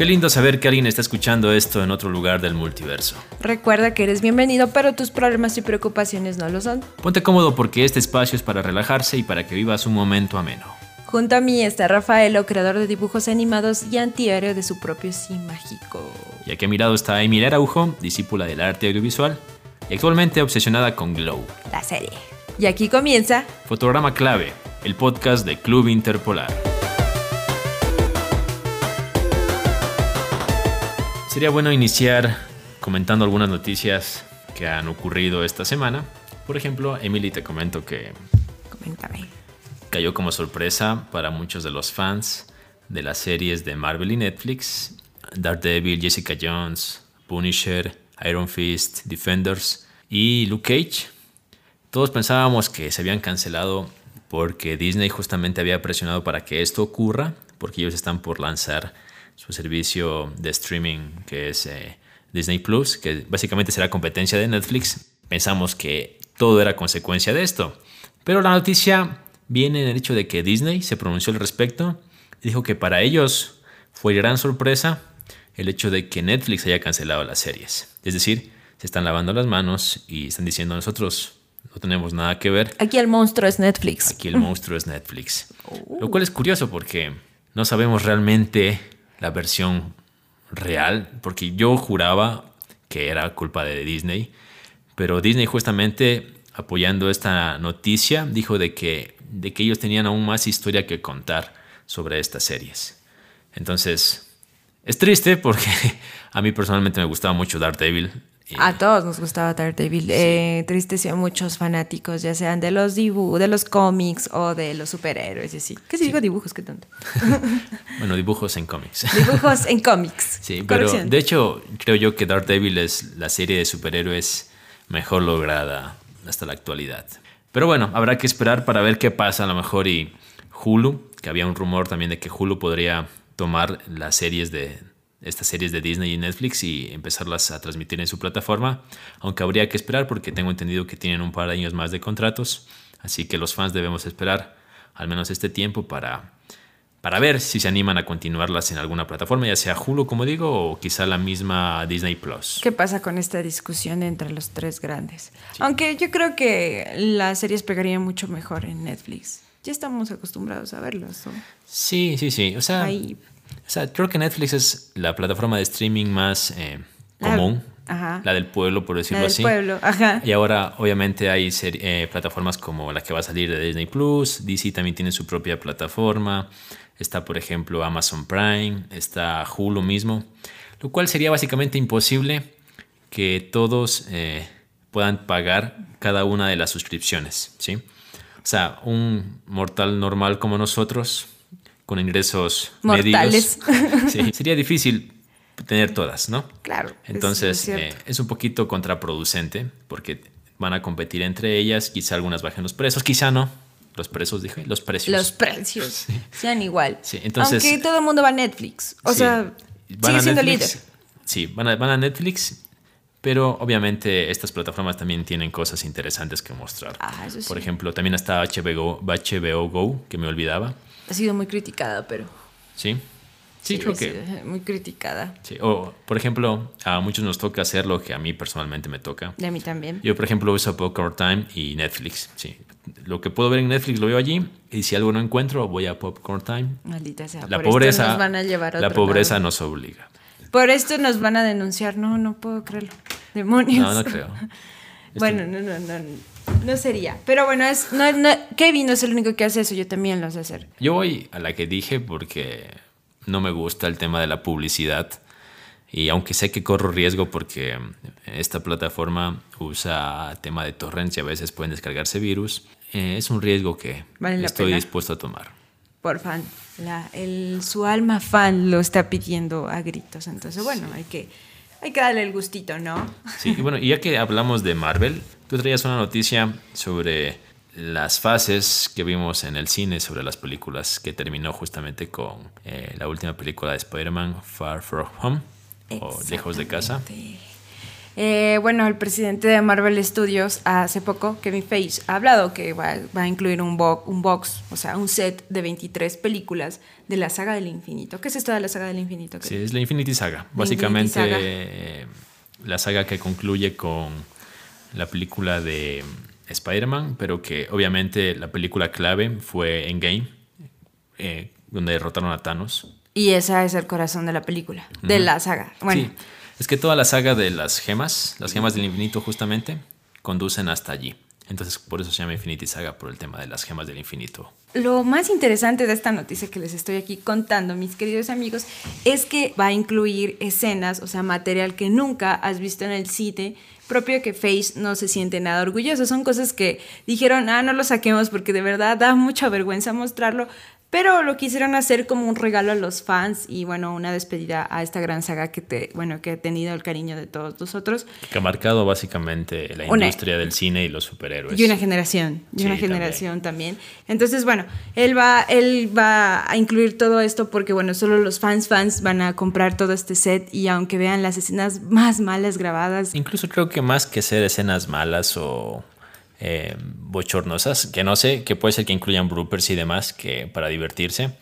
Qué lindo saber que alguien está escuchando esto en otro lugar del multiverso. Recuerda que eres bienvenido, pero tus problemas y preocupaciones no lo son. Ponte cómodo porque este espacio es para relajarse y para que vivas un momento ameno. Junto a mí está Rafaelo, creador de dibujos animados y antiaéreo de su propio Sí Mágico. Y aquí a mi lado está Emilia Araujo, discípula del arte audiovisual y actualmente obsesionada con Glow. La serie. Y aquí comienza Fotograma Clave, el podcast de Club Interpolar. Sería bueno iniciar comentando algunas noticias que han ocurrido esta semana. Por ejemplo, Emily, te comento que Coméntame. cayó como sorpresa para muchos de los fans de las series de Marvel y Netflix, Daredevil, Jessica Jones, Punisher, Iron Fist, Defenders y Luke Cage. Todos pensábamos que se habían cancelado porque Disney justamente había presionado para que esto ocurra, porque ellos están por lanzar su servicio de streaming que es eh, Disney Plus, que básicamente será competencia de Netflix. Pensamos que todo era consecuencia de esto. Pero la noticia viene en el hecho de que Disney se pronunció al respecto y dijo que para ellos fue gran sorpresa el hecho de que Netflix haya cancelado las series. Es decir, se están lavando las manos y están diciendo nosotros no tenemos nada que ver. Aquí el monstruo es Netflix. Aquí el monstruo es Netflix. Lo cual es curioso porque no sabemos realmente la versión real, porque yo juraba que era culpa de Disney, pero Disney justamente apoyando esta noticia dijo de que, de que ellos tenían aún más historia que contar sobre estas series. Entonces, es triste porque a mí personalmente me gustaba mucho Daredevil. A todos nos gustaba Daredevil. Eh, tristeció a muchos fanáticos, ya sean de los dibu de los cómics o de los superhéroes y así. ¿Qué si digo dibujos? ¿Qué tanto? bueno, dibujos en cómics. Dibujos en cómics. Sí, pero de hecho creo yo que Daredevil es la serie de superhéroes mejor lograda hasta la actualidad. Pero bueno, habrá que esperar para ver qué pasa a lo mejor y Hulu, que había un rumor también de que Hulu podría tomar las series de estas series de Disney y Netflix y empezarlas a transmitir en su plataforma, aunque habría que esperar porque tengo entendido que tienen un par de años más de contratos, así que los fans debemos esperar al menos este tiempo para para ver si se animan a continuarlas en alguna plataforma, ya sea Hulu, como digo, o quizá la misma Disney Plus. ¿Qué pasa con esta discusión entre los tres grandes? Aunque yo creo que las series pegarían mucho mejor en Netflix. Ya estamos acostumbrados a verlas. ¿no? Sí, sí, sí. O sea, Ahí. O sea, creo que Netflix es la plataforma de streaming más eh, La- común, ajá. la del pueblo, por La decirlo del así. pueblo, ajá. Y ahora, obviamente, hay eh, plataformas como la que va a salir de Disney Plus. DC también tiene su propia plataforma. Está, por ejemplo, Amazon Prime. Está Hulu mismo. Lo cual sería básicamente imposible que todos eh, puedan pagar cada una de las suscripciones. ¿sí? O sea, un mortal normal como nosotros, con ingresos Mortales. medios, sí, sería difícil tener todas, ¿no? Claro. es- Entonces es eh, es un poquito contraproducente porque van a competir entre ellas, quizá algunas bajen los precios, quizá no. Los precios, dije, los precios. los precios sean igual. Sí, entonces- Aunque todo el mundo va a Netflix. O Sí. sea, sigue siendo Netflix, líder. Sí, van a, van a Netflix, pero obviamente estas plataformas también tienen cosas interesantes que mostrar. Ah, eso sí. Por ejemplo, también está HBO, HBO Go, que me olvidaba. Ha sido muy criticada, pero. Sí, sí, creo que... Muy criticada. Sí. O, por ejemplo, a muchos nos toca hacer lo que a mí personalmente me toca. De mí también. Yo, por ejemplo, uso Popcorn Time y Netflix. Sí. Lo que puedo ver en Netflix lo veo allí. Y si algo no encuentro, voy a Popcorn Time. Maldita sea. La por esto pobreza, nos van a llevar a la pobreza lado. nos obliga. Por esto nos van a denunciar. No, no puedo creerlo. Demonios. No, no creo. Bueno, no, no, no. No sería. Pero bueno, es, no, no, Kevin no es el único que hace eso. Yo también lo sé hacer. Yo voy a la que dije porque no me gusta el tema de la publicidad. Y aunque sé que corro riesgo porque esta plataforma usa tema de torrents y a veces pueden descargarse virus, eh, es un riesgo que Vale estoy pena. dispuesto a tomar. Por fan. La, el, su alma fan lo está pidiendo a gritos. Entonces, bueno, hay, que, hay que darle el gustito, ¿no? Sí, y bueno, y ya que hablamos de Marvel, tú traías una noticia sobre las fases que vimos en el cine sobre las películas que terminó justamente con eh, la última película de Spider-Man, Far From Home, o Lejos de Casa. Eh, bueno, el presidente de Marvel Studios hace poco, Kevin Feige, ha hablado que va, a incluir un, un box, o sea, un set de 23 películas de la saga del infinito. ¿Qué es esto de la saga del infinito? Sí, es la Infinity Saga. Básicamente la saga que concluye con la película de Spider-Man, pero que obviamente la película clave fue Endgame, eh, donde derrotaron a Thanos. Y esa es el corazón de la película, de la saga. Bueno. Sí, es que toda la saga de las gemas, las gemas del infinito justamente, conducen hasta allí. Entonces, por eso se llama Infinity Saga, por el tema de las gemas del infinito. Lo más interesante de esta noticia que les estoy aquí contando, mis queridos amigos, es que va a incluir escenas, o sea, material que nunca has visto en el cine, propio que Face no se siente nada orgulloso. Son cosas que dijeron, ah, no lo saquemos porque de verdad da mucha vergüenza mostrarlo, pero lo quisieron hacer como un regalo a los fans y bueno, una despedida a esta gran saga que te, bueno, que ha tenido el cariño de todos nosotros. Que ha marcado básicamente la industria del cine y los superhéroes. Y una generación, y una generación también. Entonces, bueno, él va, él va a incluir todo esto porque bueno, solo los fans fans van a comprar todo este set y aunque vean las escenas más malas grabadas. Incluso creo que más que ser escenas malas o eh, bochornosas, que no sé, que puede ser que incluyan bloopers y demás, que para divertirse.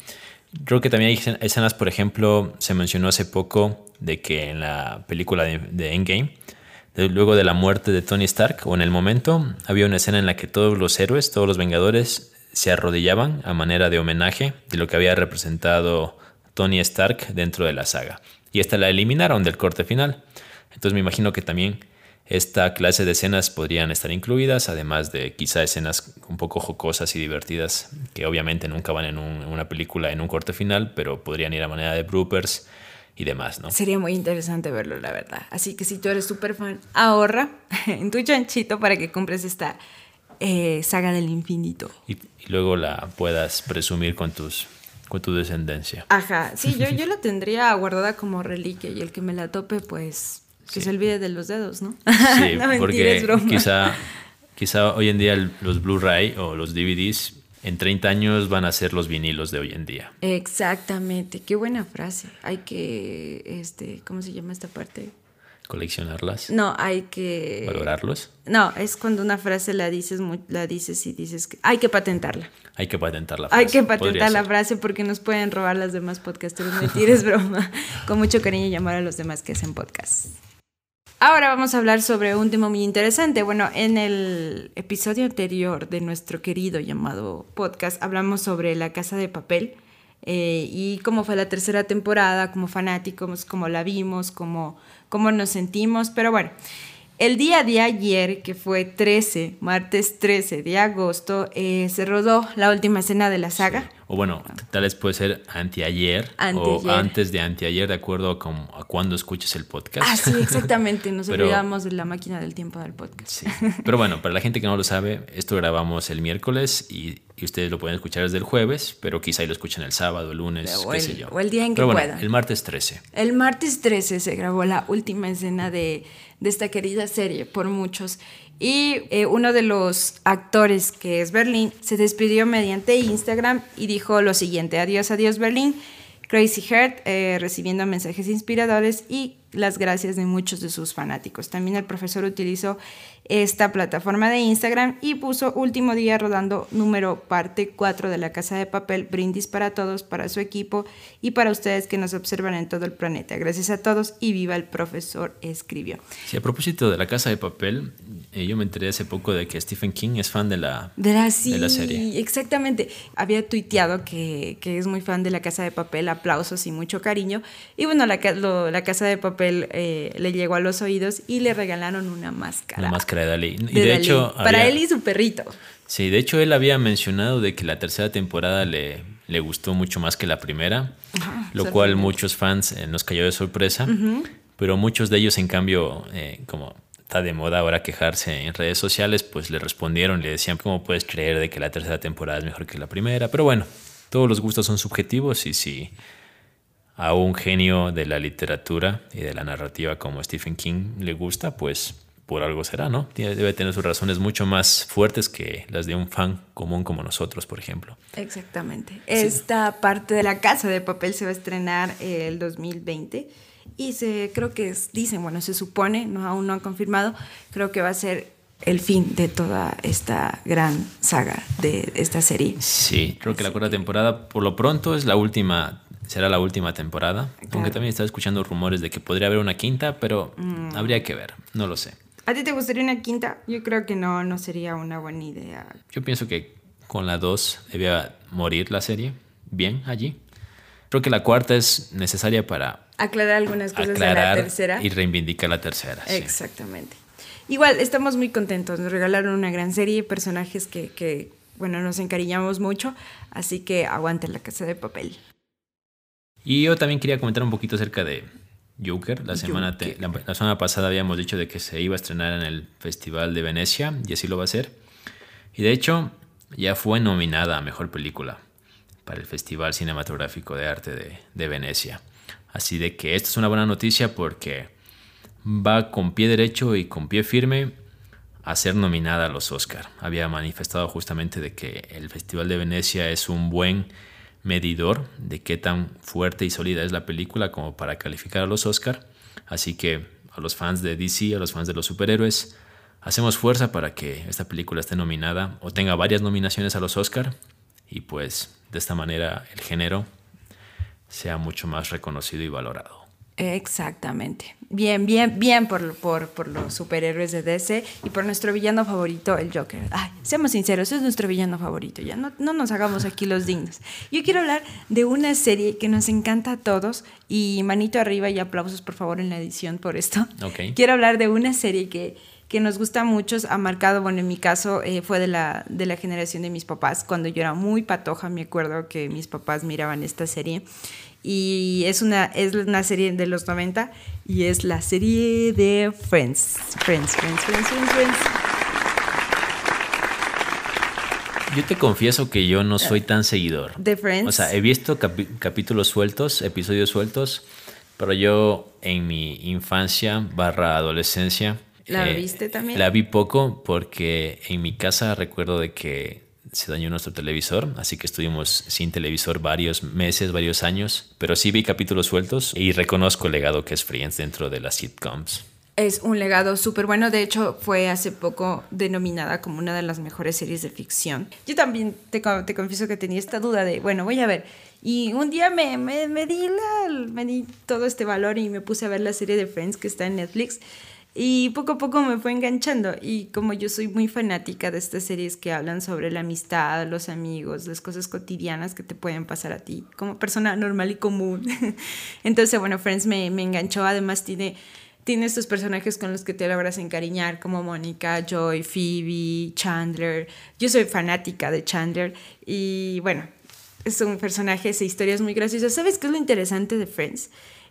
Creo que también hay escenas, por ejemplo, se mencionó hace poco de que en la película de, Endgame, luego de la muerte de Tony Stark, o en el momento, había una escena en la que todos los héroes, todos los Vengadores, se arrodillaban a manera de homenaje de lo que había representado Tony Stark dentro de la saga. Y esta la eliminaron del corte final. Entonces me imagino que también esta clase de escenas podrían estar incluidas, además de quizá escenas un poco jocosas y divertidas, que obviamente nunca van en, una película en un corte final, pero podrían ir a manera de bloopers y demás, ¿no? Sería muy interesante verlo, la verdad. Así que si tú eres súper fan, ahorra en tu chanchito para que compres esta eh, saga del infinito. Y, luego la puedas presumir con tus con tu descendencia. Ajá, sí, yo, yo la tendría guardada como reliquia y el que me la tope, pues que se olvide de los dedos, ¿no? Sí, porque quizá, quizá hoy en día los Blu-ray o los DVDs en 30 años van a ser los vinilos de hoy en día. Exactamente, qué buena frase. Hay que, este, ¿cómo se llama esta parte? coleccionarlas. No, hay que valorarlos. No, es cuando una frase la dices, la dices y dices que hay que patentarla. Hay que patentar la frase. Hay que patentar la frase porque nos pueden robar las demás podcasters. Me tires broma. Con mucho cariño llamar a los demás que hacen podcast. Ahora vamos a hablar sobre un tema muy interesante. Bueno, en el episodio anterior de nuestro querido llamado podcast hablamos sobre la casa de papel eh, y cómo fue la tercera temporada, como fanáticos, cómo la vimos, cómo, cómo nos sentimos. Pero bueno, el día de ayer, que fue 13, martes 13 de agosto, eh, se rodó la última escena de la saga. O bueno, tal vez puede ser anteayer, o antes de anteayer, de acuerdo a, cuando escuches el podcast. Ah, sí, exactamente. Nos olvidamos de la máquina del tiempo del podcast. Pero bueno, para la gente que no lo sabe, esto grabamos el miércoles y, ustedes lo pueden escuchar desde el jueves, pero quizá lo escuchen el sábado, el lunes, o qué el, sé yo. O el día en que pero El martes 13. El martes 13 se grabó la última escena de de esta querida serie por muchos. Y eh, uno de los actores, que es Berlín, se despidió mediante Instagram y dijo lo siguiente, adiós, adiós Berlín, Crazy Heart, eh, recibiendo mensajes inspiradores y las gracias de muchos de sus fanáticos. También el profesor utilizó esta plataforma de Instagram y puso último día rodando número parte 4 de la Casa de Papel, brindis para todos, para su equipo y para ustedes que nos observan en todo el planeta. Gracias a todos y viva el profesor, escribió. Sí, a propósito de la Casa de Papel, eh, yo me enteré hace poco de que Stephen King es fan de la, de la, serie. Exactamente. Había tuiteado que, que, es muy fan de la Casa de Papel, aplausos y mucho cariño. Y bueno, la, la Casa de Papel eh, le llegó a los oídos y le regalaron una máscara. Una máscara de Dalí. Y de, hecho, Para él y su perrito. Sí, de hecho él había mencionado de que la tercera temporada le, le gustó mucho más que la primera, lo cual muchos fans eh, nos cayó de sorpresa, pero muchos de ellos en cambio, eh, como está de moda ahora quejarse en redes sociales, pues le respondieron, le decían, ¿cómo puedes creer de que la tercera temporada es mejor que la primera? Pero bueno, todos los gustos son subjetivos y si a un genio de la literatura y de la narrativa como Stephen King le gusta, pues por algo será, ¿no? Debe tener sus razones mucho más fuertes que las de un fan común como nosotros, por ejemplo. Exactamente. Esta parte de la casa de papel se va a estrenar el 2020 y se creo que dicen, bueno, se supone, no aún no han confirmado, creo que va a ser el fin de toda esta gran saga de esta serie. Sí, creo que la cuarta temporada por lo pronto es la última será la última temporada. Aunque también estaba escuchando rumores de que podría haber una quinta, pero mm. habría que ver, no lo sé. ¿A ti te gustaría una quinta? Yo creo que no, no sería una buena idea. Yo pienso que con la dos debía morir la serie, bien allí. Creo que la cuarta es necesaria para aclarar algunas cosas de la tercera y reivindicar la tercera. Exactamente. Igual, estamos muy contentos. Nos regalaron una gran serie, personajes que, que, bueno, nos encariñamos mucho. Así que aguante la casa de papel. Y yo también quería comentar un poquito acerca de Joker. La semana, la, semana pasada habíamos dicho de que se iba a estrenar en el Festival de Venecia y así lo va a ser. Y de hecho ya fue nominada a Mejor Película para el Festival Cinematográfico de Arte de, de Venecia. Así de que esta es una buena noticia porque va con pie derecho y con pie firme a ser nominada a los Oscar. Había manifestado justamente de que el Festival de Venecia es un buen medidor de qué tan fuerte y sólida es la película como para calificar a los Oscar. Así que a los fans de DC, a los fans de los superhéroes, hacemos fuerza para que esta película esté nominada o tenga varias nominaciones a los Oscar y pues de esta manera el género sea mucho más reconocido y valorado. Exactamente. Bien, bien, bien por, por, los superhéroes de DC y por nuestro villano favorito, el Joker. Ay, seamos sinceros, es nuestro villano favorito, ya no, no nos hagamos aquí los dignos. Yo quiero hablar de una serie que nos encanta a todos y manito arriba y aplausos por favor en la edición por esto. Okay. Quiero hablar de una serie que, que nos gusta mucho, ha marcado, bueno, en mi caso eh, fue de la, de la generación de mis papás. Cuando yo era muy patoja, me acuerdo que mis papás miraban esta serie y es una, es una serie de los 90 y es la serie de Friends. Friends, Friends, Friends, Friends, Friends. Yo te confieso que yo no soy tan seguidor. De Friends. O sea, he visto capítulos sueltos, episodios sueltos, pero yo en mi infancia barra adolescencia... ¿La eh, viste también? La vi poco porque en mi casa recuerdo de que se dañó nuestro televisor, así que estuvimos sin televisor varios meses, varios años, pero sí vi capítulos sueltos y reconozco el legado que es Friends dentro de las sitcoms. Es un legado súper bueno, de hecho fue hace poco denominada como una de las mejores series de ficción. Yo también te, te confieso que tenía esta duda de, bueno, voy a ver, y un día me, me, me, di la, me di todo este valor y me puse a ver la serie de Friends que está en Netflix. Y poco a poco me fue enganchando. Y como yo soy muy fanática de estas series que hablan sobre la amistad, los amigos, las cosas cotidianas que te pueden pasar a ti como persona normal y común. Entonces, bueno, Friends me, me enganchó. Además, tiene, tiene estos personajes con los que te logras encariñar, como Mónica, Joy, Phoebe, Chandler. Yo soy fanática de Chandler. Y bueno, es un personaje, esa historia es muy graciosa. ¿Sabes qué es lo interesante de Friends?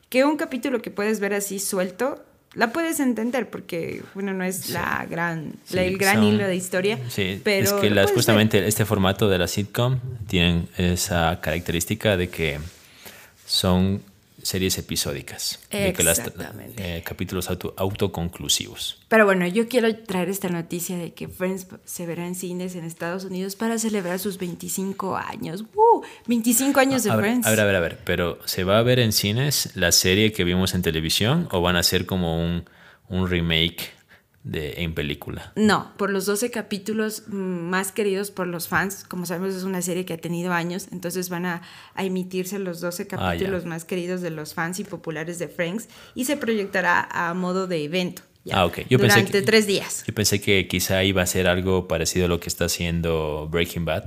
Que un capítulo que puedes ver así suelto la puedes entender porque, bueno, no es la gran, el gran hilo de historia. Sí, pero es que justamente este formato de la sitcom tiene esa característica de que son series episódicas, de que las, eh, capítulos auto, autoconclusivos. Pero bueno, yo quiero traer esta noticia de que Friends se verá en cines en Estados Unidos para celebrar sus 25 años. ¡Uh! 25 años de Friends. a ver, a ver, a ver, pero ¿se va a ver en cines la serie que vimos en televisión o van a ser como un, un remake de, en película. No, por los 12 capítulos mm, más queridos por los fans. Como sabemos, es una serie que ha tenido años, entonces van a, emitirse los 12 ah, capítulos más queridos de los fans y populares de Friends y se proyectará a modo de evento. ah, ok. Yo durante pensé que, tres días. Yo pensé que quizá iba a ser algo parecido a lo que está haciendo Breaking Bad,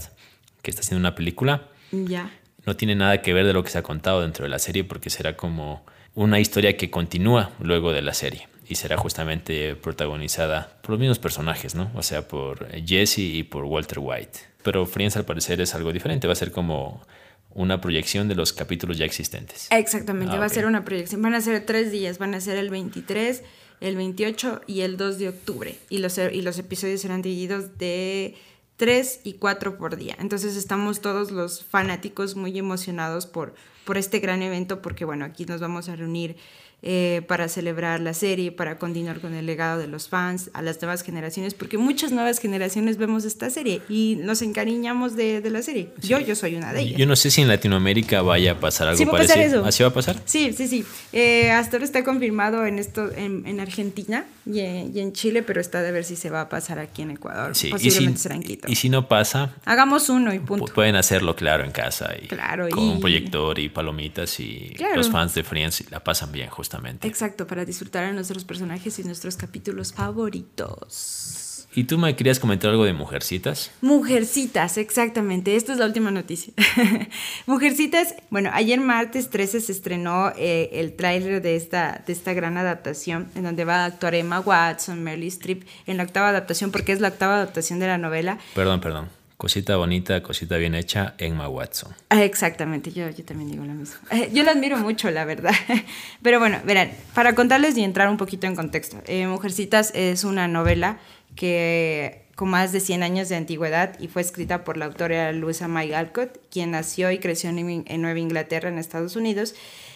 que está haciendo una película. Ya. No tiene nada que ver de lo que se ha contado dentro de la serie porque será como una historia que continúa luego de la serie y será justamente protagonizada por los mismos personajes, ¿no? O sea, por Jesse y por Walter White. Pero Friends al parecer es algo diferente, va a ser como una proyección de los capítulos ya existentes. Exactamente, ah, va a ser una proyección. Van a ser tres días, van a ser el 23, el 28 y el 2 de octubre. Y los, y los episodios serán divididos de 3 y 4 por día. Entonces estamos todos los fanáticos muy emocionados por, por este gran evento porque, bueno, aquí nos vamos a reunir eh, para celebrar la serie, para continuar con el legado de los fans, a las nuevas generaciones, porque muchas nuevas generaciones vemos esta serie y nos encariñamos de, de la serie. Yo, yo soy una de ellas. Yo no sé si en Latinoamérica vaya a pasar algo Sí, va parecido. pasar eso. ¿Así va a pasar? Sí, sí, sí. Eh, hasta ahora está confirmado en esto en, en Argentina y en, y en Chile, pero está de ver si se va a pasar aquí en Ecuador. Sí. Posiblemente si, será en Quito. y si no pasa, Hagamos uno y pu- punto. pueden hacerlo claro en casa y Claro, con y- un proyector y palomitas y Claro. los fans de Friends la pasan bien justamente. Exacto, para disfrutar a nuestros personajes y nuestros capítulos favoritos. ¿Y tú me querías comentar algo de Mujercitas? Mujercitas, exactamente. Esta es la última noticia. Mujercitas, bueno, ayer martes 13 se estrenó eh, el tráiler de esta, de esta gran adaptación, en donde va a actuar Emma Watson, Meryl Streep, en la octava adaptación, porque es la octava adaptación de la novela. Perdón, perdón. Cosita bonita, cosita bien hecha, Emma Watson. Ah, Exactamente, yo, yo también digo lo mismo. Eh, Yo la admiro mucho, la verdad. Pero bueno, verán, para contarles y entrar un poquito en contexto. eh, Mujercitas es una novela que con más de 100 años de antigüedad y fue escrita por la autora Luisa May Alcott, quien nació y creció en, Nueva Inglaterra, en Estados Unidos.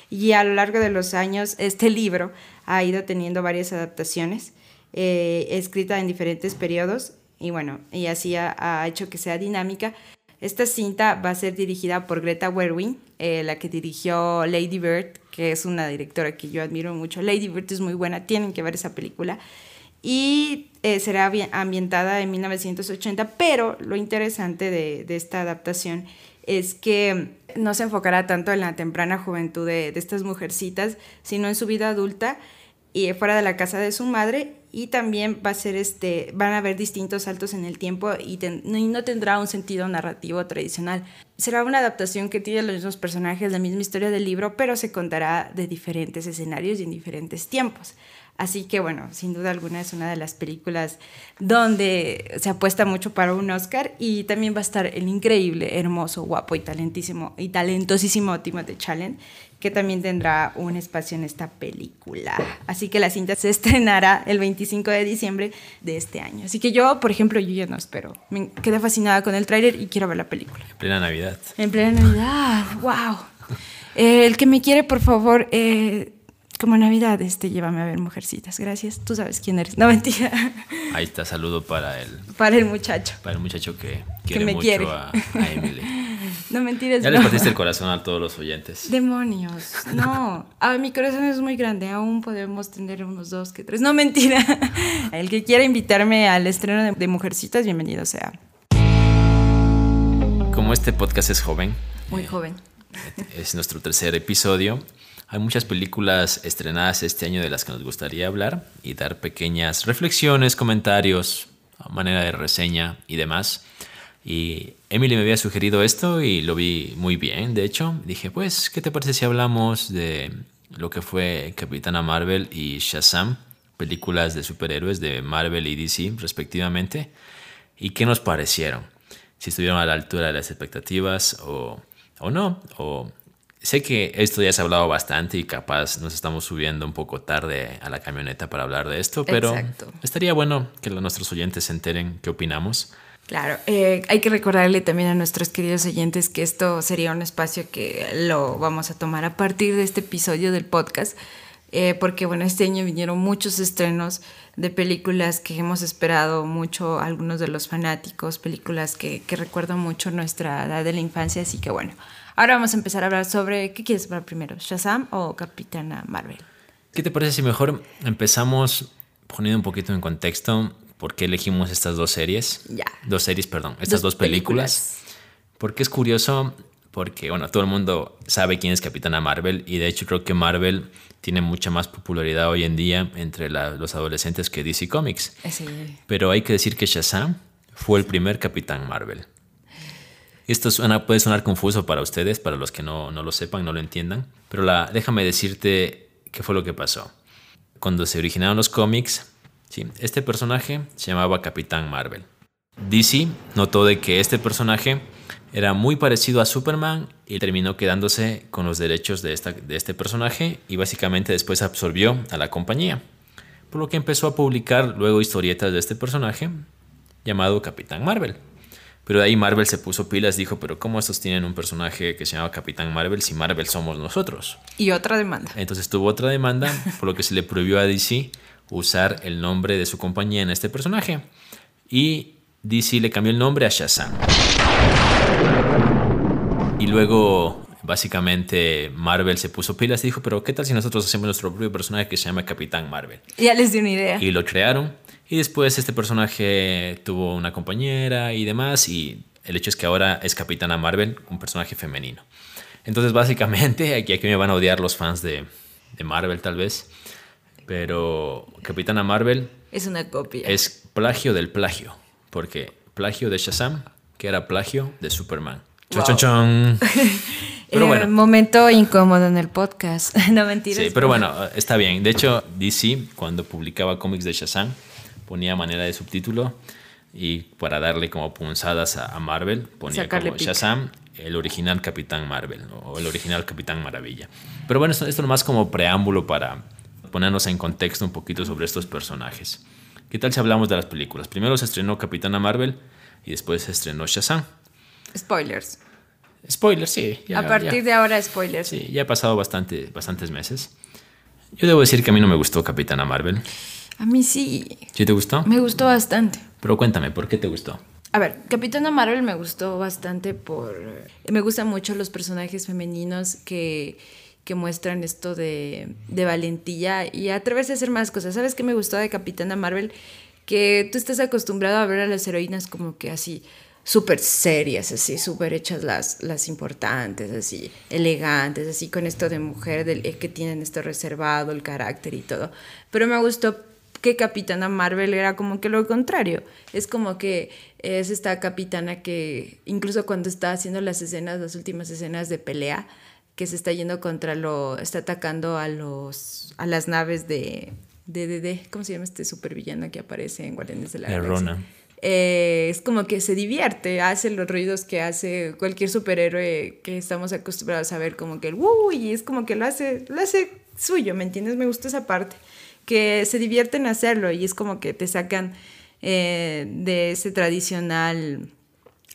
Y a lo largo de los años, este libro ha ido teniendo varias adaptaciones, eh, escrita en diferentes periodos y bueno, y así ha, hecho que sea dinámica. Esta cinta va a ser dirigida por Greta Gerwig, eh, la que dirigió Lady Bird, que es una directora que yo admiro mucho. Lady Bird es muy buena, tienen que ver esa película. Y eh, será ambi- ambientada en 1980, pero lo interesante de, esta adaptación es que no se enfocará tanto en la temprana juventud de estas mujercitas, sino en su vida adulta y fuera de la casa de su madre y también va a ser este van a haber distintos saltos en el tiempo y, no- tendrá un sentido narrativo tradicional. Será una adaptación que tiene los mismos personajes, la misma historia del libro, pero se contará de diferentes escenarios y en diferentes tiempos. Así que bueno, sin duda alguna es una de las películas donde se apuesta mucho para un Oscar y también va a estar el increíble, hermoso, guapo y talentísimo y talentosísimo Timothée Chalamet, que también tendrá un espacio en esta película. Así que la cinta se estrenará el 25 de diciembre de este año. Así que yo, por ejemplo, yo ya no espero. Me quedé fascinada con el tráiler y quiero ver la película. En plena Navidad. En plena Navidad, wow. Eh, el que me quiere, por favor, eh, como Navidad, este, llévame a ver Mujercitas. Gracias. Tú sabes quién eres. No, mentira. Ahí está, saludo para el, Para el muchacho. para el muchacho que quiere me mucho quiere. A, a Emily. No mentiras. Ya broma. partiste el corazón a todos los oyentes. Demonios. No. Ah, mi corazón es muy grande. Aún podemos tener unos dos que tres. No, mentira. El que quiera invitarme al estreno de, de Mujercitas, bienvenido sea. Como este podcast es joven, Muy joven. es nuestro tercer episodio. Hay muchas películas estrenadas este año de las que nos gustaría hablar y dar pequeñas reflexiones, comentarios, a manera de reseña y demás. Y Emily me había sugerido esto y lo vi muy bien, de hecho. Dije, pues, ¿qué te parece si hablamos de lo que fue Capitana Marvel y Shazam? Películas de superhéroes de Marvel y DC respectivamente. ¿Y qué nos parecieron? Si estuvieron a la altura de las expectativas o, o no. O sé que esto ya se ha hablado bastante y capaz nos estamos subiendo un poco tarde a la camioneta para hablar de esto, pero Exacto. estaría bueno que nuestros oyentes se enteren qué opinamos. Claro, eh, hay que recordarle también a nuestros queridos oyentes que esto sería un espacio que lo vamos a tomar a partir de este episodio del podcast, eh, porque bueno, este año vinieron muchos estrenos de películas que hemos esperado mucho, algunos de los fanáticos, películas que, que recuerdan mucho nuestra edad de la infancia, así que bueno, ahora vamos a empezar a hablar sobre, ¿qué quieres hablar primero? ¿Shazam o Capitana Marvel? ¿Qué te parece si mejor empezamos poniendo un poquito en contexto por qué elegimos estas dos series? Ya. Dos series, perdón, estas dos, Dos películas. Porque es curioso, porque bueno, todo el mundo sabe quién es Capitana Marvel y de hecho creo que Marvel tiene mucha más popularidad hoy en día entre la- los adolescentes que DC Comics. Ese, Pero hay que decir que Shazam fue el primer Capitán Marvel. Esto suena- puede sonar confuso para ustedes, para los que no, no lo sepan, no lo entiendan. Pero la, déjame decirte qué fue lo que pasó. Cuando se originaron los cómics, sí, este personaje se llamaba Capitán Marvel. DC notó de que este personaje era muy parecido a Superman y terminó quedándose con los derechos de, esta, de este personaje y básicamente después absorbió a la compañía. Por lo que empezó a publicar luego historietas de este personaje llamado Capitán Marvel. Pero de ahí Marvel se puso pilas, dijo, pero ¿cómo estos tienen un personaje que se llama Capitán Marvel si Marvel somos nosotros? Y otra demanda. Entonces tuvo otra demanda, por lo que se le prohibió a DC usar el nombre de su compañía en este personaje. Y DC le cambió el nombre a Shazam. Y luego, básicamente, Marvel se puso pilas y dijo, pero ¿qué tal si nosotros hacemos nuestro propio personaje que se llama Capitán Marvel? Ya les di una idea. Y lo crearon. Y después este personaje tuvo una compañera y demás. Y el hecho es que ahora es Capitana Marvel, un personaje femenino. Entonces, básicamente, aquí, aquí me van a odiar los fans de, de Marvel tal vez. Pero Capitana Marvel Es una copia. es plagio del plagio. Porque plagio de Shazam, que era plagio de Superman. Wow. chon, chon. Pero Eh, bueno. Momento incómodo en el podcast. no mentiras. Sí, pero bueno, está bien. De hecho, DC, cuando publicaba cómics de Shazam, ponía manera de subtítulo y para darle como punzadas a, Marvel, ponía Sacarle como pica. Shazam, el original Capitán Marvel o el original Capitán Maravilla. Pero bueno, esto, esto nomás como preámbulo para ponernos en contexto un poquito sobre estos personajes. ¿Qué tal si hablamos de las películas? Primero se estrenó Capitana Marvel y después se estrenó Shazam. Spoilers. Spoiler, sí. ya- a partir ya. de ahora, spoilers. Sí, ya ha pasado bastante, bastantes meses. Yo debo decir que a mí no me gustó Capitana Marvel. A mí sí. ¿Sí te gustó? Me gustó bastante. Pero cuéntame, ¿por qué te gustó? A ver, Capitana Marvel me gustó bastante por... Me gustan mucho los personajes femeninos que, que muestran esto de, de valentía y atreverse a hacer más cosas. ¿Sabes qué me gustó de Capitana Marvel? Que tú estás acostumbrado a ver a las heroínas como que así súper serias, así, súper hechas las, las importantes, así, elegantes, así, con esto de mujer del, eh, que tienen esto reservado, el carácter y todo. Pero me gustó que Capitana Marvel era como que lo contrario. Es como que es esta capitana que incluso cuando está haciendo las escenas, las últimas escenas de pelea, que se está yendo contra lo, está atacando a los, a las naves de, de, de, de- ¿cómo se llama este supervillano que aparece en Guardianes de la Galaxia? Rona. Eh, es como que se divierte, hace los ruidos que hace cualquier superhéroe que estamos acostumbrados a ver, como que el y es como que lo hace, lo hace suyo, ¿me entiendes? Me gusta esa parte, que se divierten hacerlo y es como que te sacan eh, de ese tradicional,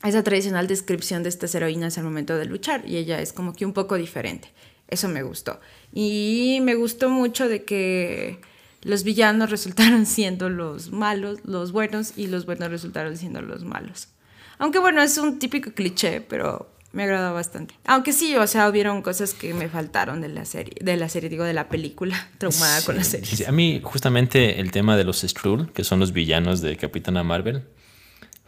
esa tradicional descripción de estas heroínas al momento de luchar y ella es como que un poco diferente. Eso me gustó. Y me gustó mucho de que los villanos resultaron siendo los malos, los buenos, y los buenos resultaron siendo los malos. Aunque bueno, es un típico cliché, pero me agradó bastante. Aunque sí, o sea, hubieron cosas que me faltaron de la serie, de la serie, digo, de la película, traumada con la serie. sí. A mí, justamente, el tema de los Skrull, que son los villanos de Capitana Marvel,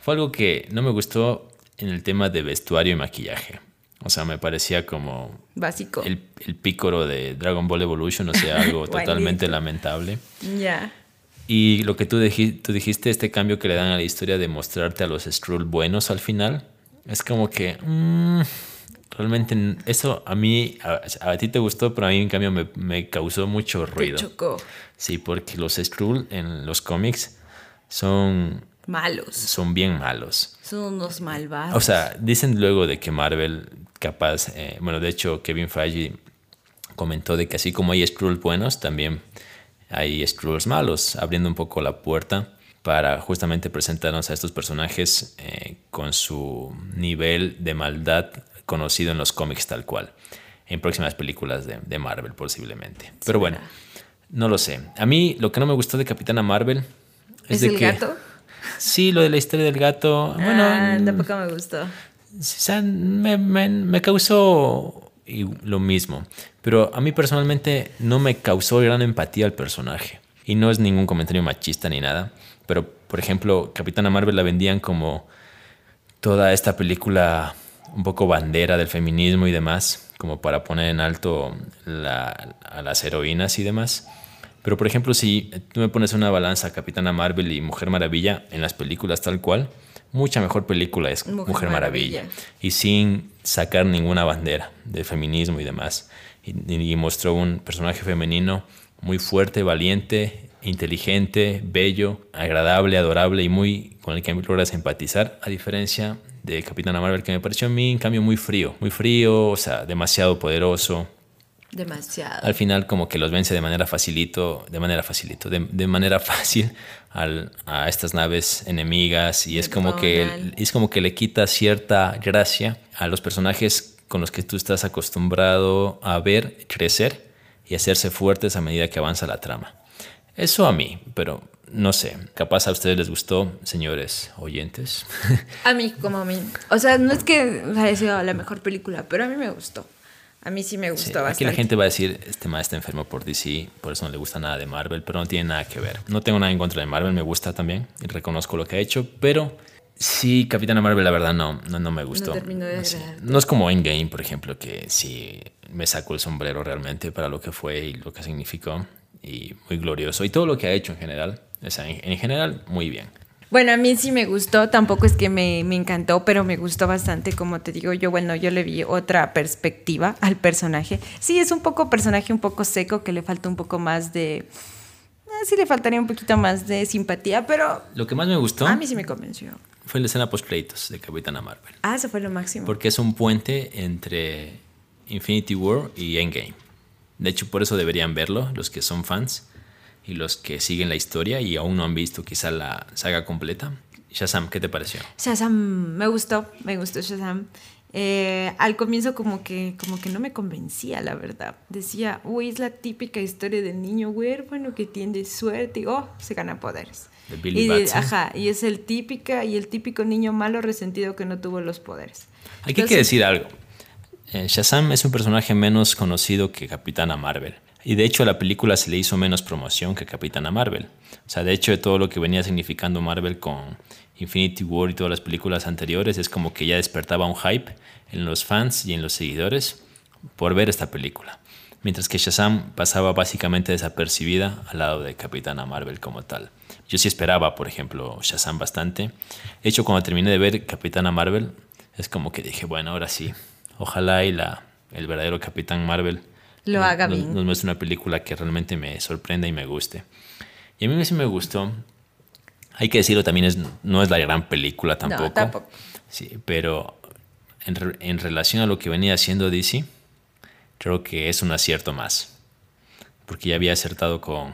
fue algo que no me gustó en el tema de vestuario y maquillaje. O sea, me parecía como Básico. el, el pícoro de Dragon Ball Evolution, o sea, algo totalmente lamentable. Ya. Y lo que tú, dijiste, este cambio que le dan a la historia de mostrarte a los Skrull buenos al final, es como que mm, realmente eso a mí, a, a ti te gustó, pero a mí en cambio me, me causó mucho Te ruido. chocó. Sí, porque los Skrull en los cómics son, Malos. son bien malos. Son unos malvados. O sea, dicen luego de que Marvel capaz, eh, bueno, de hecho Kevin Feige comentó de que así como hay Skrulls buenos, también hay Skrulls malos, abriendo un poco la puerta para justamente presentarnos a estos personajes eh, con su nivel de maldad conocido en los cómics tal cual, en próximas películas de, de Marvel posiblemente. Pero bueno, no lo sé. A mí lo que no me gustó de Capitana Marvel es, ¿Es de el que... gato? Sí, lo de la historia del gato. Bueno, ah, mm, tampoco me gustó. o sea, me, me- me causó lo mismo. Pero a mí personalmente no me causó gran empatía al personaje. Y no es ningún comentario machista ni nada. Pero, por ejemplo, Capitana Marvel la vendían como toda esta película un poco bandera del feminismo y demás, como para poner en alto la- a las heroínas y demás. Pero, por ejemplo, si tú me pones una balanza Capitana Marvel y Mujer Maravilla en las películas tal cual, mucha mejor película es Mujer Mujer, Maravilla. Maravilla. Y sin sacar ninguna bandera de feminismo y demás. Y, y mostró un personaje femenino muy fuerte, valiente, inteligente, bello, agradable, adorable y muy con el que logras empatizar, a diferencia de Capitana Marvel, que me pareció a mí, en cambio, muy frío, muy frío, o sea, demasiado poderoso, Demasiado. Al final como que los vence de manera facilito, de manera facilito, de, de manera fácil al, a estas naves enemigas y es como que es como que le quita cierta gracia a los personajes con los que tú estás acostumbrado a ver crecer y hacerse fuertes a medida que avanza la trama. Eso a mí, pero no sé, capaz a ustedes les gustó, señores oyentes. A mí, como a mí. O sea, no es que haya sido la mejor película, pero a mí me gustó. A mí sí me gustó bastante. Aquí la gente va a decir, este maestro está enfermo por DC, por eso no le gusta nada de Marvel, pero no tiene nada que ver. No tengo nada en contra de Marvel, me gusta también y reconozco lo que ha hecho, pero sí, Capitana Marvel la verdad no, no, no me gustó. No, de no es como Endgame, por ejemplo, que sí me sacó el sombrero realmente para lo que fue y lo que significó y muy glorioso y todo lo que ha hecho en general. O sea, en general, muy bien. Bueno, a mí sí me gustó, tampoco es que me, me, encantó, pero me gustó bastante, como te digo, yo, bueno, yo le vi otra perspectiva al personaje. Sí, es un poco personaje un poco seco, que le falta un poco más de... Eh, sí le faltaría un poquito más de simpatía, pero... Lo que más me gustó... A mí sí me convenció. Fue la escena post-créditos de Capitana Marvel. Ah, eso fue lo máximo. Porque es un puente entre Infinity War y Endgame. De hecho, por eso deberían verlo, los que son fans y los que siguen la historia y aún no han visto quizá la saga completa. Shazam, ¿qué te pareció? Shazam, me gustó, me gustó Shazam. Eh, al comienzo como que, como que no me convencía, la verdad. Decía, uy, es la típica historia del niño huérfano que tiene suerte y, oh, se gana poderes. De Billy y, Ajá, y es el típica y el típico niño malo resentido que no tuvo los poderes. Hay que decir algo. Eh, Shazam es un personaje menos conocido que Capitana Marvel. Y de hecho a la película se le hizo menos promoción que Capitana Marvel. O sea, de hecho de todo lo que venía significando Marvel con Infinity War y todas las películas anteriores es como que ya despertaba un hype en los fans y en los seguidores por ver esta película. Mientras que Shazam pasaba básicamente desapercibida al lado de Capitana Marvel como tal. Yo sí esperaba, por ejemplo, Shazam bastante. De hecho, cuando terminé de ver Capitana Marvel, es como que dije, bueno, ahora sí, ojalá y la, el verdadero Capitán Marvel lo haga bien. Nos muestra una película que realmente me sorprenda y me guste. Y a mí sí me gustó. Hay que decirlo, también es, no es la gran película tampoco. No, tampoco. Sí, pero en, en relación a lo que venía haciendo DC, creo que es un acierto más. Porque ya había acertado con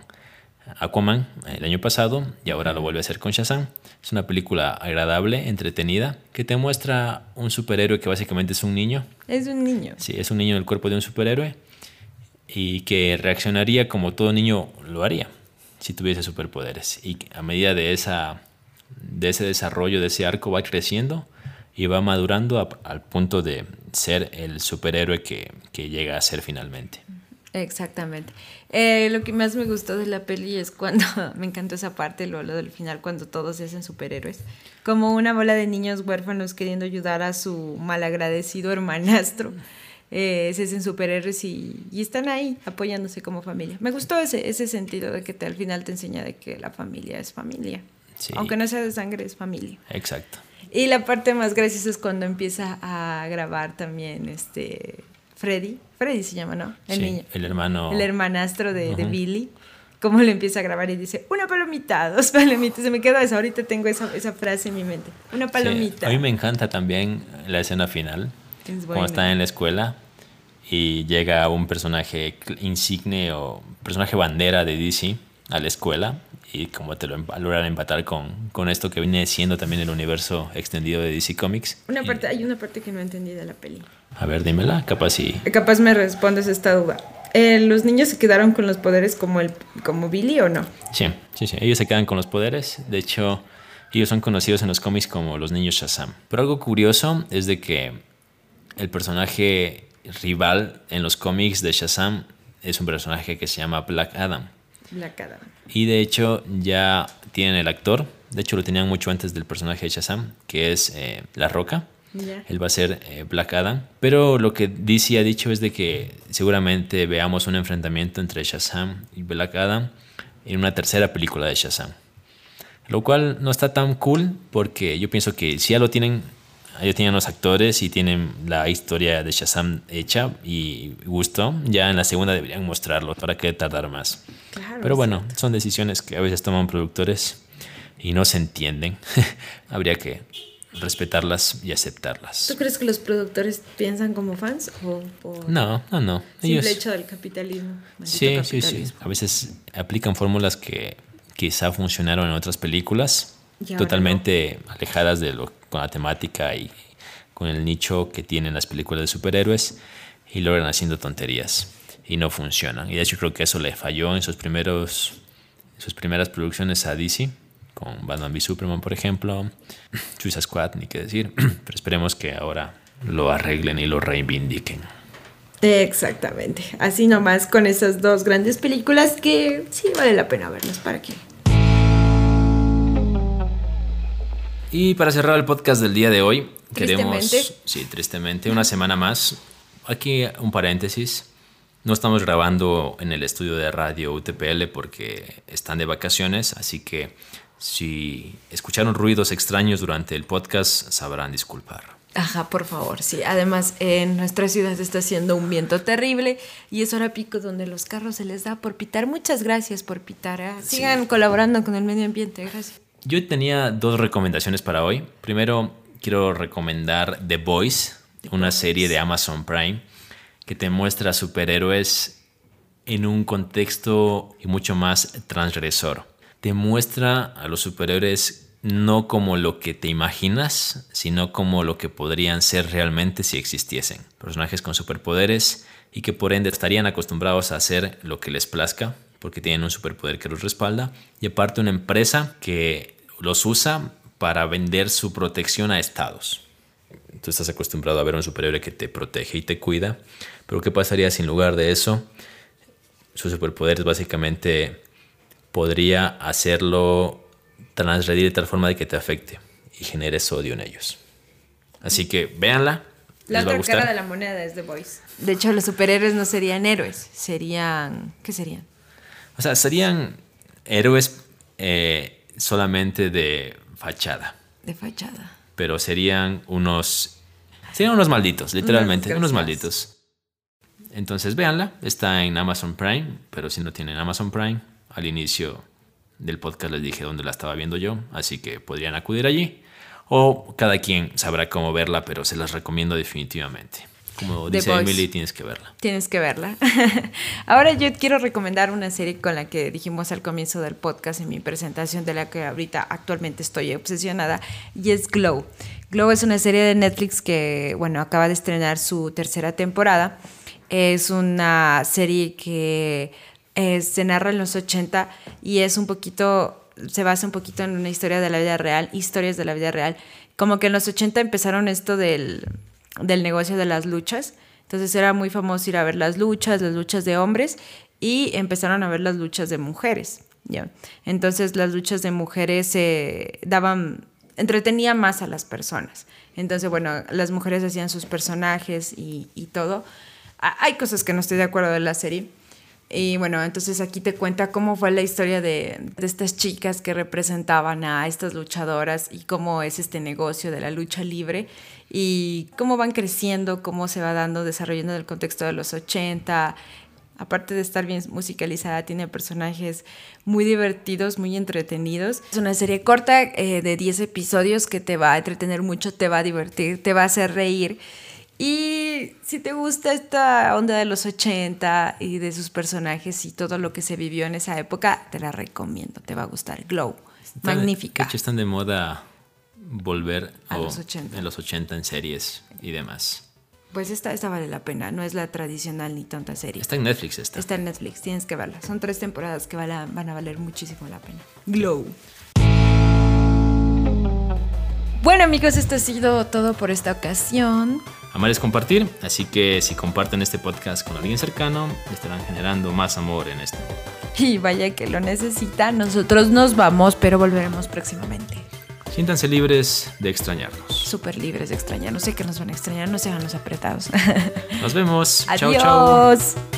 Aquaman el año pasado y ahora lo vuelve a hacer con Shazam. Es una película agradable, entretenida, que te muestra un superhéroe que básicamente es un niño. Es un niño. Sí, es un niño en el cuerpo de un superhéroe y que reaccionaría como todo niño lo haría si tuviese superpoderes. Y a medida de, esa, de ese desarrollo, de ese arco, va creciendo y va madurando al punto de ser el superhéroe que, que llega a ser finalmente. Exactamente. Eh, lo que más me gustó de la peli es cuando, me encantó esa parte, lo, lo del final, cuando todos se hacen superhéroes. Como una bola de niños huérfanos queriendo ayudar a su malagradecido hermanastro eh, se hacen superhéroes y, y, están ahí apoyándose como familia. Me gustó ese, ese sentido de que te, al final te enseña de que la familia es familia. Aunque no sea de sangre, es familia. Exacto. Y la parte más graciosa es cuando empieza a grabar también este Freddy. Freddy se llama, ¿no? El niño. El hermano. El hermanastro de, de Billy cómo le empieza a grabar y dice, una palomita, dos palomitas. Se me queda eso, ahorita tengo esa, esa frase en mi mente. Una palomita. a mí me encanta también la escena final, cuando está en la escuela y llega un personaje insigne o personaje bandera de DC a la escuela y como te lo logran empatar con, con esto que viene siendo también el universo extendido de DC Comics. Una parte, hay una parte que no entendí de la peli. A ver, dímela, capaz sí. Capaz me respondes esta duda. Eh, ¿Los niños se quedaron con los poderes como, el, como Billy o no? Sí, sí, sí. Ellos se quedan con los poderes. De hecho, ellos son conocidos en los cómics como los niños Shazam. Pero algo curioso es de que el personaje rival en los cómics de Shazam es un personaje que se llama Black Adam. Black Adam. Y de hecho ya tienen el actor, de hecho lo tenían mucho antes del personaje de Shazam, que es eh, La Roca. Él va a ser eh, Black Adam. Pero lo que DC ha dicho es de que seguramente veamos un enfrentamiento entre Shazam y Black Adam en una tercera película de Shazam. Lo cual no está tan cool porque yo pienso que si ya lo tienen ya tienen los actores y tienen la historia de Shazam hecha y gustó. Ya en la segunda deberían mostrarlo. ¿Para qué tardar más? Pero bueno, son decisiones que a veces toman productores y no se entienden. Habría que respetarlas y aceptarlas. ¿Tú crees que los productores piensan como fans o, no, no, no. Simple hecho del capitalismo. Sí, sí, sí. A veces aplican fórmulas que quizá funcionaron en otras películas, totalmente alejadas de lo con la temática y con el nicho que tienen las películas de superhéroes y logran haciendo tonterías y no funcionan. Y de hecho creo que eso le falló en sus primeros sus primeras producciones a DC con Batman v Superman, por ejemplo, Suicide Squad, ni qué decir, pero esperemos que ahora lo arreglen y lo reivindiquen. Exactamente, así nomás con esas dos grandes películas que sí vale la pena verlas para que. Y para cerrar el podcast del día de hoy, queremos, sí, tristemente, una semana más. Aquí un paréntesis. No estamos grabando en el estudio de radio UTPL porque están de vacaciones, así que si escucharon ruidos extraños durante el podcast, sabrán disculpar. Ajá, por favor, sí. Además, en nuestra ciudad está haciendo un viento terrible y es hora pico donde los carros se les da por pitar. Muchas gracias por pitar. ¿eh? Sigan colaborando con el medio ambiente. Gracias. Yo tenía dos recomendaciones para hoy. Primero, quiero recomendar The Voice, una serie de Amazon Prime que te muestra superhéroes en un contexto y mucho más transgresor te muestra a los superhéroes no como lo que te imaginas, sino como lo que podrían ser realmente si existiesen. Personajes con superpoderes y que por ende estarían acostumbrados a hacer lo que les plazca, porque tienen un superpoder que los respalda, y aparte una empresa que los usa para vender su protección a estados. Tú estás acostumbrado a ver un superhéroe que te protege y te cuida, pero ¿qué pasaría si en lugar de eso su superpoder es básicamente podría hacerlo transgredir de tal forma de que te afecte y generes odio en ellos. Así que véanla. La otra cara de la moneda es The Voice. De hecho, los superhéroes no serían héroes, serían... ¿Qué serían? O sea, serían héroes eh, solamente de fachada. De fachada. Pero serían unos... Serían unos malditos, literalmente, unos malditos. Entonces, véanla. Está en Amazon Prime, pero si no tienen Amazon Prime, al inicio del podcast les dije dónde la estaba viendo yo, así que podrían acudir allí. O cada quien sabrá cómo verla, pero se las recomiendo definitivamente. Como dice Emily, tienes que verla. Tienes que verla. Ahora yo quiero recomendar una serie con la que dijimos al comienzo del podcast en mi presentación, de la que ahorita actualmente estoy obsesionada, y es Glow. Glow es una serie de Netflix que, bueno, acaba de estrenar su tercera temporada. Es una serie que eh, se narra en los 80 y es un poquito, se basa un poquito en una historia de la vida real, historias de la vida real. Como que en los 80 empezaron esto del, del negocio de las luchas. Entonces era muy famoso ir a ver las luchas, las luchas de hombres y empezaron a ver las luchas de mujeres. ¿ya? Entonces las luchas de mujeres se daban, entretenían más a las personas. Entonces, bueno, las mujeres hacían sus personajes y, y todo. Hay cosas que no estoy de acuerdo de la serie, y bueno, entonces aquí te cuenta cómo fue la historia de, estas chicas que representaban a estas luchadoras y cómo es este negocio de la lucha libre y cómo van creciendo, cómo se va dando, desarrollando en el contexto de los 80. Aparte de estar bien musicalizada, tiene personajes muy divertidos, muy entretenidos. Es una serie corta eh, de 10 episodios que te va a entretener mucho, te va a divertir, te va a hacer reír. Y si te gusta esta onda de los 80 y de sus personajes y todo lo que se vivió en esa época, te la recomiendo, te va a gustar. Glow, magnífica. De hecho, están de moda volver a los 80. en los 80 en series y demás. Pues esta, esta vale la pena, no es la tradicional ni tonta serie. Está en Netflix esta. Está en Netflix, tienes que verla. Son tres temporadas que van a, van a valer muchísimo la pena. Glow. Bueno amigos, esto ha sido todo por esta ocasión. Amar es compartir, así que si comparten este podcast con alguien cercano, estarán generando más amor en este mundo. Y vaya que lo necesita, nosotros nos vamos, pero volveremos próximamente. Siéntanse libres de extrañarnos. Súper libres de extrañarnos. Sé que nos van a extrañar, no sean los apretados. Nos vemos. Adiós. Chau, chau.